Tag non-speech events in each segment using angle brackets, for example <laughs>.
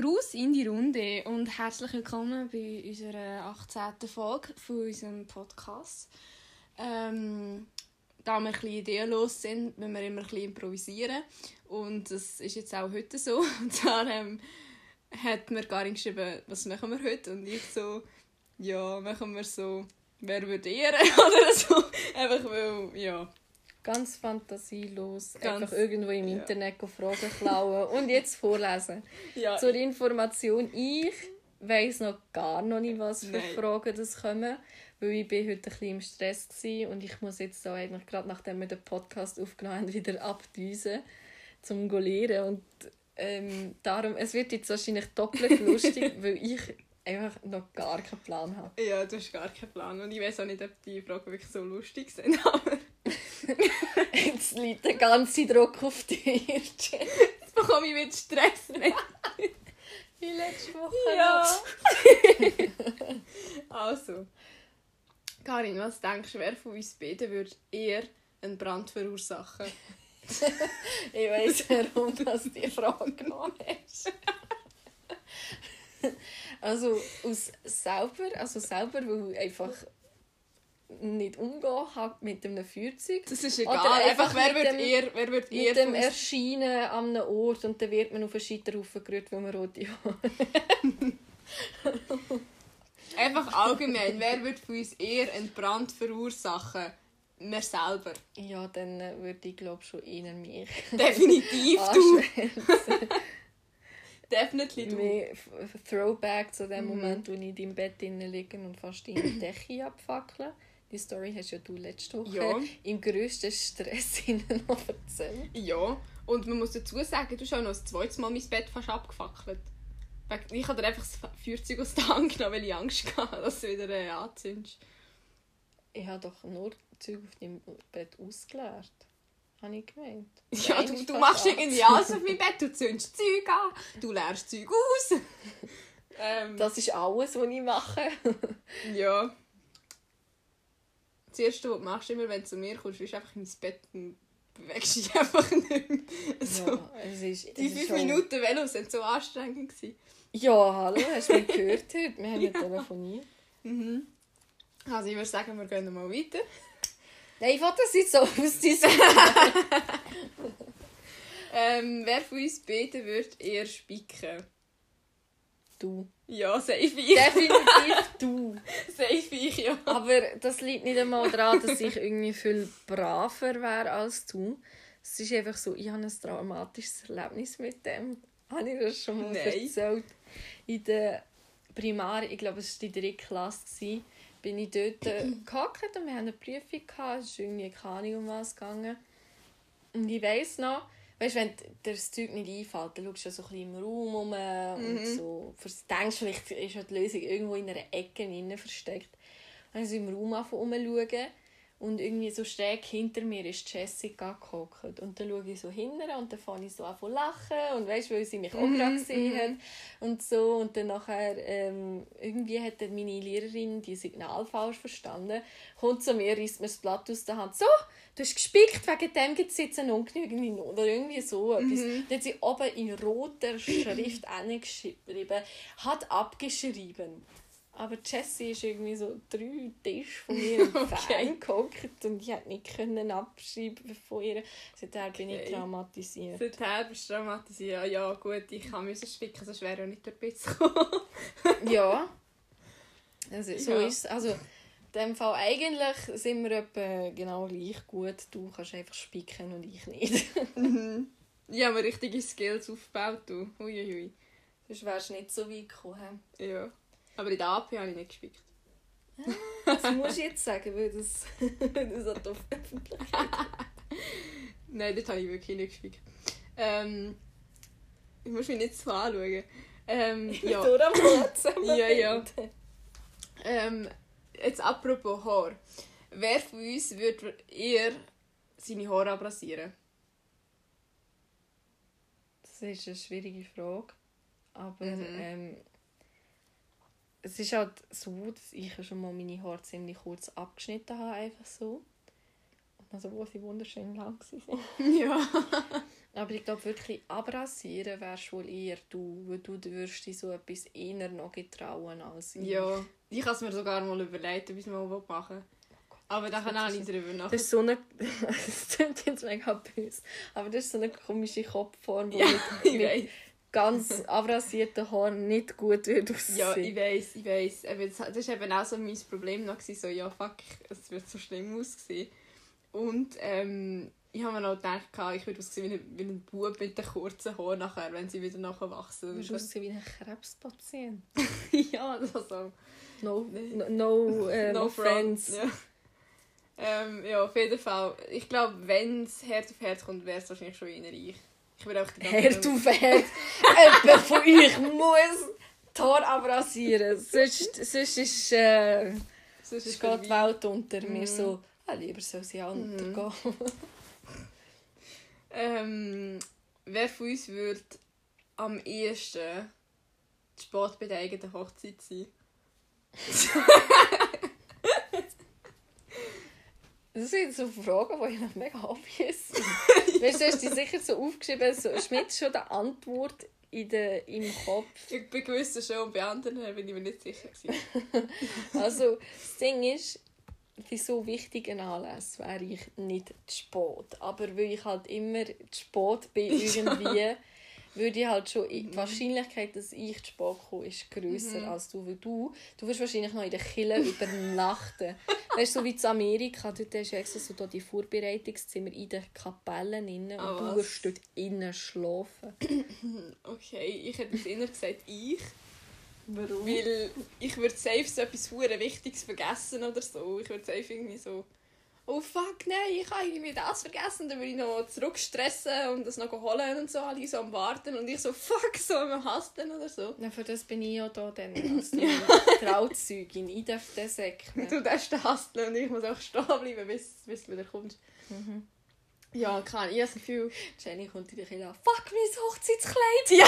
Gruß in die Runde und herzlich willkommen bei unserer 18. Folge von unserem Podcast. Ähm, da wir ein bisschen ideenlos sind, müssen wir immer ein bisschen improvisieren. Und das ist jetzt auch heute so. <laughs> Und ähm, hat mir Karin geschrieben, was machen wir heute? Und ich so, ja, machen wir so, wer würde eher? <laughs> Oder so. Einfach weil, ja. Ganz fantasielos. Ganz- einfach irgendwo im ja. Internet Fragen klauen und jetzt vorlesen. <laughs> ja Zur Information, ich weiss noch gar noch nicht, was für Nein. Fragen das kommen. Weil ich bin heute ein bisschen im Stress war und ich muss jetzt da eigentlich gerade nachdem wir den Podcast aufgenommen haben, wieder abdüsen, zum zu lernen. Und ähm, darum, es wird jetzt wahrscheinlich doppelt <laughs> lustig, weil ich einfach noch gar keinen Plan habe. Ja, du hast gar keinen Plan. Und ich weiß auch nicht, ob die Fragen wirklich so lustig sind. <laughs> Aber Jetzt liegt der ganze Druck auf dir. jetzt bekomme ich wieder Stress. Wie letzte Woche. Ja. also. Karin, was denkst du, wer von uns beiden würde eher einen Brand verursachen? Ich weiss, warum das die Frage genommen hast. Also aus selber, also selber, weil einfach nicht umgehen habe mit einem Feuerzeug. Das ist Oder egal. einfach Einfach, wer wird dem- eher, wer wird Mit dem Erscheinen an einem Ort und dann wird man auf einen Scheiterhaufen gerührt, weil man rote Haare <laughs> Einfach allgemein, wer wird von uns eher einen Brand verursachen? Wir selber. Ja, dann äh, würde ich glaube schon eher mich Definitiv <laughs> du. Definitiv du. Mehr Throwback zu dem Mhm. Moment, wo ich in deinem Bett liege und fast deine Decke abfackeln. Die Story hast ja du letzte Woche Ja. im grössten Stress <laughs> noch erzählt. Ja, und man muss dazu sagen, du hast auch noch das zweite Mal mein Bett fast abgefackelt. Ich habe dir einfach das Feuerzeug aus der Hand genommen, weil ich Angst <laughs> hatte, dass du wieder äh, anzündest. Ich habe doch nur Zeug auf deinem Bett ausgeleert. Habe ich gemeint. Ja, Nein, du, du machst irgendwie alles auf meinem <laughs> Bett. Du zündest Zeug an, du leerst Zeug aus. ähm, Das ist alles, was ich mache. Ja. Das Erste, was du machst, immer wenn du zu mir kommst, ist einfach in mein Bett und bewegst dich <laughs> einfach nicht mehr. So. Ja, es ist, Die es ist fünf schon- Minuten Velo sind so anstrengend. Gewesen. Ja, hallo, hast du mich <laughs> gehört heute? Wir haben ja telefoniert. Mhm. Also ich würde sagen, wir gehen mal weiter. Nein, ich wollte das jetzt so aus <laughs> Ähm, wer von uns beiden würde eher spicken? Du. Ja, safe ich. Definitiv <laughs> du. safe ich, ja. Aber das liegt nicht einmal daran, dass ich irgendwie viel braver wäre als du. Es ist einfach so, ich habe ein traumatisches Erlebnis mit dem. Habe ich das schon mal Nein. erzählt? In der Primar, ich glaube, es war die dritte Klasse, bin ich dort äh, <clears throat> gehockt und wir hatten eine Prüfung. Gehabt. Es ist irgendwie keine Ahnung, um was gegangen. Und ich weiss noch, weißt, wenn dir das Zeug nicht einfällt, dann schaust du so ein bisschen im Raum rum und so, denkst vielleicht ist ja die Lösung irgendwo in einer Ecke innen versteckt. Dann habe ich so im Raum angefangen rumzuschauen und irgendwie so schräg hinter mir ist Jessica gehockt. Und dann schaue ich so hinten und dann fange ich so an zu lachen und weißt, weil sie mich auch gerade gesehen hat und so. Und dann nachher, ähm, irgendwie hat dann meine Lehrerin die Signal falsch verstanden, kommt zu mir, reißt mir das Blatt aus der Hand. So, du hast gespickt, wegen dem gibt es jetzt eine ungenügende Not. Oder irgendwie so etwas. Dann hat sie oben in roter Schrift <clears throat> geschrieben, hat abgeschrieben. Aber Jessie ist irgendwie so drei Tische von mir <laughs> entfernt gehockt und ich konnte nicht können abschreiben von ihr. Seither bin ich Okay. traumatisiert. Seither bist du traumatisiert. Ja, gut, ich kann müssen spicken, sonst wäre ich auch nicht bis gekommen. Ja. <laughs> Also, so Ja. ist es. Also, dem Fall eigentlich sind wir etwa genau gleich gut. Du kannst einfach spicken und ich nicht. <laughs> Ich habe mir richtige Skills aufgebaut. Du. Uiuiui. Sonst wärst du nicht so weit gekommen. Ja. Aber in der AP habe ich nicht gespickt. Das musst du jetzt sagen, weil das, <laughs> das hat auf <laughs> Nein, dort habe ich wirklich nicht gespickt. Ähm, ich muss mich nicht so anschauen. Ähm, ja. Ja, ja. Ähm, jetzt apropos Haar. Wer von uns würde eher seine Haare abrasieren? Das ist eine schwierige Frage. Aber Mhm. ähm, es ist halt so, dass ich schon mal meine Haare ziemlich kurz abgeschnitten habe, einfach so. Also wo sie wunderschön lang waren. <laughs> Ja. Aber ich glaube wirklich, abrasieren wärst wohl eher du, weil du würdest dich so etwas eher noch getrauen als ich. Ja, ich habe es mir sogar mal überlegt, ob ich es mal machen will. Aber da kann auch nicht drüber Das nachdenken. ist so eine... <laughs> Das klingt jetzt mega böse. Aber das ist so eine komische Kopfform, die Ja, mit, <laughs> mit ganz abrasierten Haaren nicht gut Ja, aussehen. ich weiß, ich weiß. Das das war eben auch so mein Problem noch, so, ja fuck, es wird so schlimm aussehen. Und ähm, ich habe mir noch gedacht, ich würde aussehen wie ein, wie ein Bub mit den kurzen Haaren nachher, wenn sie wieder nachher Du wachsen. würdest aussehen wie ein Krebspatient. <laughs> ja, das war so. No, no, no, äh, no, friends. Ja. Ähm, ja, auf jeden Fall. Ich glaube, wenn es Herd auf Herd kommt, wäre es wahrscheinlich schon eher ich. Ich würde auch ganze Herd auf Herd. Jemand von euch muss die Haare abrasieren. Sonst, sonst ist, äh, Sonst ist geht die Welt unter. Mhm. Mir so, ah, lieber soll sie auch untergehen. Ähm, wer von uns würde am ehesten spät bei der eigenen Hochzeit sein? Das sind so Fragen, die ich noch mega obvious <laughs> sind. weißt du, hast die sicher so aufgeschrieben, so, jetzt schon die Antwort in der, im Kopf. Ich bin gewiss schon bei anderen bin ich mir nicht sicher. <laughs> Also, das Ding ist, bei so wichtigen Anlässen wäre ich nicht zu spät. Aber weil ich halt immer zu spät bin, <laughs> irgendwie, würde ich halt schon... Die Wahrscheinlichkeit, dass ich zu spät komme, ist grösser Mhm. als du. Weil du, du wirst wahrscheinlich noch in der Kille <laughs> übernachten. weißt du, so wie in Amerika, dort hast du extra so die Vorbereitungszimmer in den Kapellen drin und Ah, du wirst dort innen schlafen. <coughs> Okay, ich hätte jetzt eher gesagt ich. Warum? Weil ich würde safe so etwas hure Wichtiges vergessen oder so. Ich würde safe irgendwie so... Oh fuck, nein, ich habe irgendwie das vergessen. Dann würde ich noch zurückstressen und das noch holen und so. Alle so am Warten. Und ich so, fuck, so am Hasten oder so. Ja, für das bin ich ja da dann <laughs> als Trauzeugin. Ich darf den säckeln. Du darfst den hasteln und ich muss auch stehen bleiben, bis, bis du wieder kommst. Mhm. Ja, kann. Ich habe das Gefühl... Jenny kommt in die an. Fuck, mein Hochzeitskleid! Ja!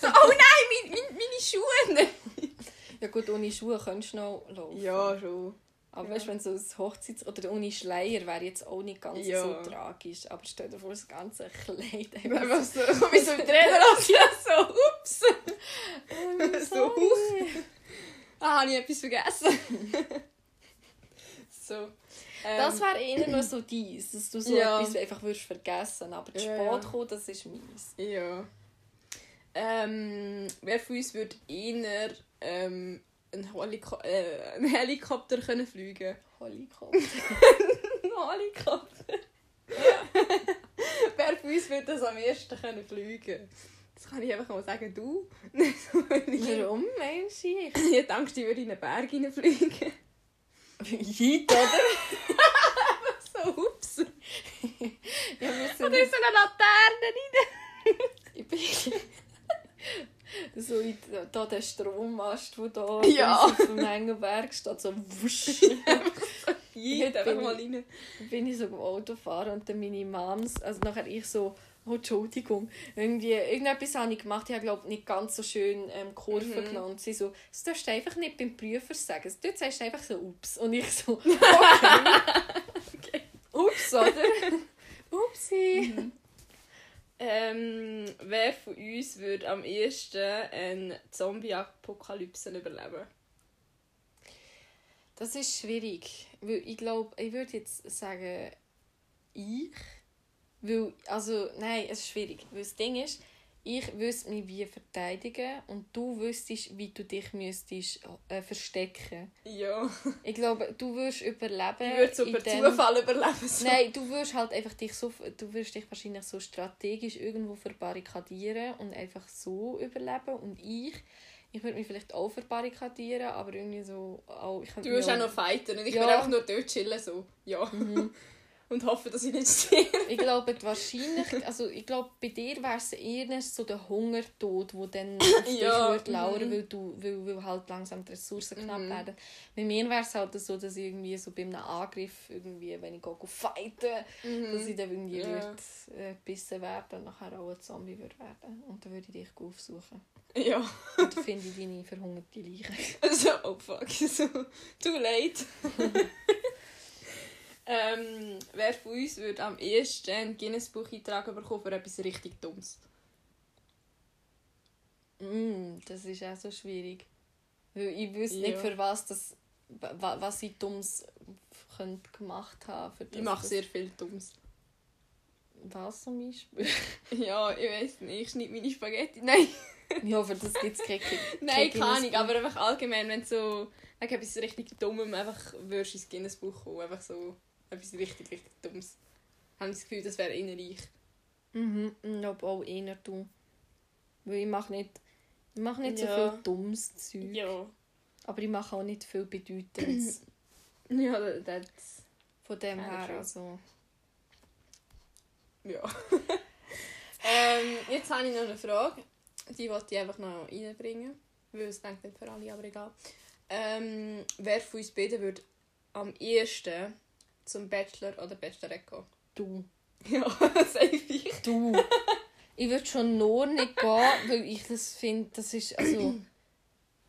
so, <laughs> oh nein, mein, mein, meine Schuhe! <laughs> Ja gut, ohne Schuhe könntest du noch laufen. Ja, schon. Aber ja. weißt du, wenn so ein Hochzeits- oder ohne Schleier wäre jetzt auch nicht ganz Ja. so tragisch. Aber stell dir vor, das ganze Kleid <laughs> Einfach so, wie so im Trainer so, ups! Ähm, So, sorry. Ah, habe ich etwas vergessen? So. Ähm, Das wäre eher nur so dies, dass du so Ja. etwas einfach würdest vergessen. Aber zu Ja, spät kommen, das ist meins. Ja. Ähm, wer von uns würde eher ähm, einen, Heliko äh, einen Helikopter können fliegen Helikopter. <laughs> Ein Helikopter? <laughs> wer von uns würde das am ersten können fliegen Das kann ich einfach mal sagen, du. <laughs> Warum meinst du ich? Dachte, ich würde in einen Berg hineinfliegen. Jit, oder? <laughs> So, ups. Ja, sind ist so eine Laterne rein. Ich bin <laughs> so in da der Strommast, der da <laughs> Ja. auf dem Mengenberg steht, so wusch. Heute einfach bin mal rein. bin ich so beim Autofahren und dann meine Moms, also nachher ich so, oh Entschuldigung, irgendwie, irgendetwas habe ich gemacht, ich habe glaube nicht ganz so schön ähm, Kurven Mhm. und sie so, das darfst du einfach nicht beim Prüfer sagen, dort sagst du einfach so ups und ich so, <laughs> okay, <laughs> ups, oder? <laughs> Upsi. Ähm, wer von uns würde am ehesten eine Zombie-Apokalypse überleben? Das ist schwierig, weil ich glaube, ich würde jetzt sagen, ich, weil, also, nein, es ist schwierig, weil das Ding ist, ich wüsste mich wie verteidigen und du wüsstest, wie du dich müsstest äh, verstecken. Ja. <laughs> Ich glaube, du würdest überleben. Ich würde so in per dem- Zufall überleben. So. Nein, du würdest halt einfach dich so, du würdest dich wahrscheinlich so strategisch irgendwo verbarrikadieren und einfach so überleben und ich, ich würde mich vielleicht auch verbarrikadieren, aber irgendwie so, auch, ich Du mich auch noch fighten und ich Ja. würde einfach nur dort chillen. So. Ja. Mhm. <laughs> Und hoffen, dass ich nicht stehe. Ich glaube wahrscheinlich, also ich glaube bei dir wäre es eher so der Hungertod, wo dann <laughs> auf dich Ja, würde lauern, mhm. weil, du, weil, weil halt langsam die Ressourcen knapp Mhm. werden. Bei mir wäre es halt so, dass ich irgendwie so bei einem Angriff, irgendwie, wenn ich gehe, fighten, dass ich dann irgendwie Ja. würd, äh, gebissen werden und nachher auch ein Zombie würde werden. Und dann würde ich dich aufsuchen. Ja. Und dann finde ich deine verhungerte Leiche. <laughs> So, oh fuck. <laughs> So, too late. Ähm, wer von uns würde am ehesten ein Guinness-Buch eintragen bekommen für etwas richtig Dummes? Mm, das ist auch so schwierig. Weil ich wüsste Ja. nicht, für was das, wa- was ich Dummes könnte gemacht haben. Das, Ich mache sehr viel Dummes. Was zum Beispiel? <laughs> Ja, ich weiß nicht. Ich schneide meine Spaghetti. Nein, <laughs> ja, für das gibt es keine <laughs> nein, kein keine Ahnung. Aber einfach allgemein, wenn du so wegen etwas richtig Dummem einfach würdest ins Guinness-Buch kommen. Einfach so etwas richtig, richtig Dummes. Habe ich das Gefühl, das wäre innerreich. Mhm, ich glaube auch eher du. Weil ich mache nicht, ich mache nicht Ja. so viel dummes Zeug. Ja. Aber ich mache auch nicht viel Bedeutendes. <clears throat> Ja, das... Von dem her, also... Ja. <laughs> ähm, jetzt habe ich noch eine Frage. Die wollte ich einfach noch reinbringen. Weil es denkt nicht für alle, aber egal. Ähm, wer von uns beiden würde am ehesten zum Bachelor oder Bachelorette gehen? Du. <laughs> Ja, safe ich. Du. ich würde schon nur nicht gehen, weil ich das finde, das ist also...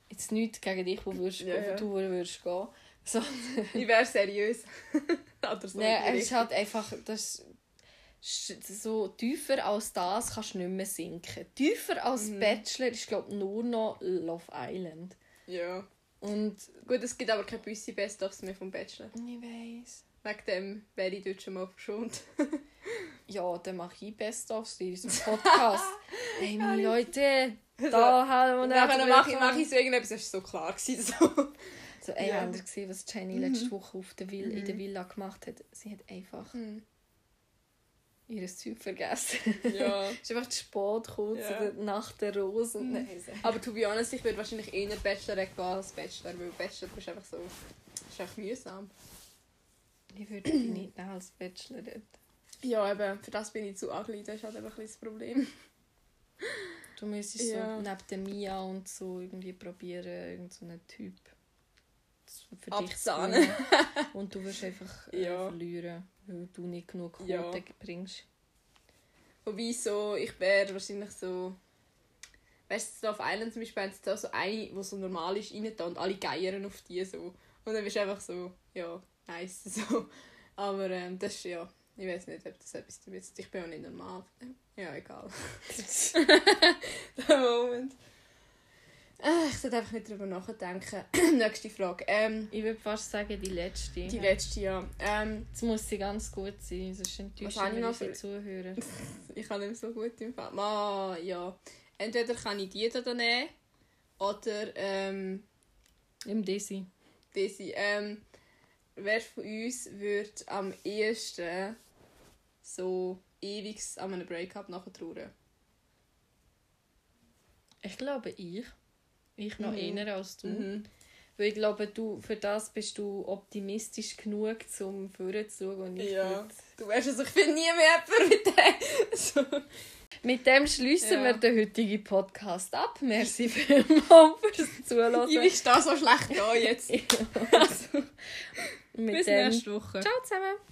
Jetzt nichts gegen dich, wo würdest, Ja, ja. du würdest gehen. So, Ich wäre seriös. <laughs> oder so. Nein, es ist halt einfach, das so tiefer als das kannst du nicht mehr sinken. Tiefer als Mhm. Bachelor ist glaube nur noch Love Island. Ja. Und Gut, es gibt aber keine Büsse Best-ofs mehr vom Bachelor. ich weiß. Wegen dem wäre ich dort schon mal verschont. <laughs> Ja, dann mache ich Best-ofs in unserem <laughs> Podcast. hey, meine Leute, da haben wir Und dann mache ich, mache ich so irgendetwas, das war so klar. Gewesen, so. So, ey, Ja. habt ihr gesehen, was Jenny letzte Woche auf der Villa, in der Villa gemacht hat? Sie hat einfach Hm. ihr Zeug vergessen. Ja. <laughs> ist einfach zu spät gekommen Ja. zu der Nacht der Rosen. Mhm. Aber to be honest, ich würde wahrscheinlich eher Bachelorette gehen als Bachelor, weil Bachelor ist einfach so... ist einfach mühsam. Ich würde die nicht nehmen als Bachelorette. Ja, eben, für das bin ich zu ugly, das ist halt einfach ein bisschen das Problem. Du müsstest Ja. so neben der Mia und so irgendwie probieren, irgendeinen so einen Typ zu- für dich zu Abzahnen. gewinnen. <laughs> Und du wirst einfach äh, Ja. verlieren, weil du nicht genug Quote Ja. bringst. Wobei so, ich wäre wahrscheinlich so... Weißt du, auf Island zum Beispiel haben sie da so eine, die so normal ist, rein und alle geiern auf die so. Und dann bist du einfach so, ja, nice, <laughs> so. Aber ähm, das ist ja... Ich weiß nicht, ob das etwas damit ist. Ich bin auch nicht normal. Ja, egal. <laughs> <laughs> Der Moment. Ich sollte einfach nicht darüber nachdenken. <clears throat> Nächste Frage. Ähm, Ich würde fast sagen, die letzte. die letzte, ja. Ähm, Jetzt muss sie ganz gut sein, sonst enttäuschen wir noch unsere Zuhörer. ich kann nicht so gut im Fall. Ah, ja. Entweder kann ich die da nehmen oder ähm, Im Desi. diese. Ähm, wer von uns würde am ehesten so ewig an einem Breakup nachher trauern? Ich glaube, ich. Ich noch Mhm. eher als du. Mhm. Weil ich glaube, du, für das bist du optimistisch genug, um vorher zu schauen. Und ich Ja. Du weißt also, ich finde nie mehr mit dem. <laughs> so. Mit dem schließen Ja. wir den heutigen Podcast ab. Merci vielmals fürs Zuhören. Ich stehe so schlecht da jetzt. <laughs> Mit Bis nächste Woche. Ciao zusammen.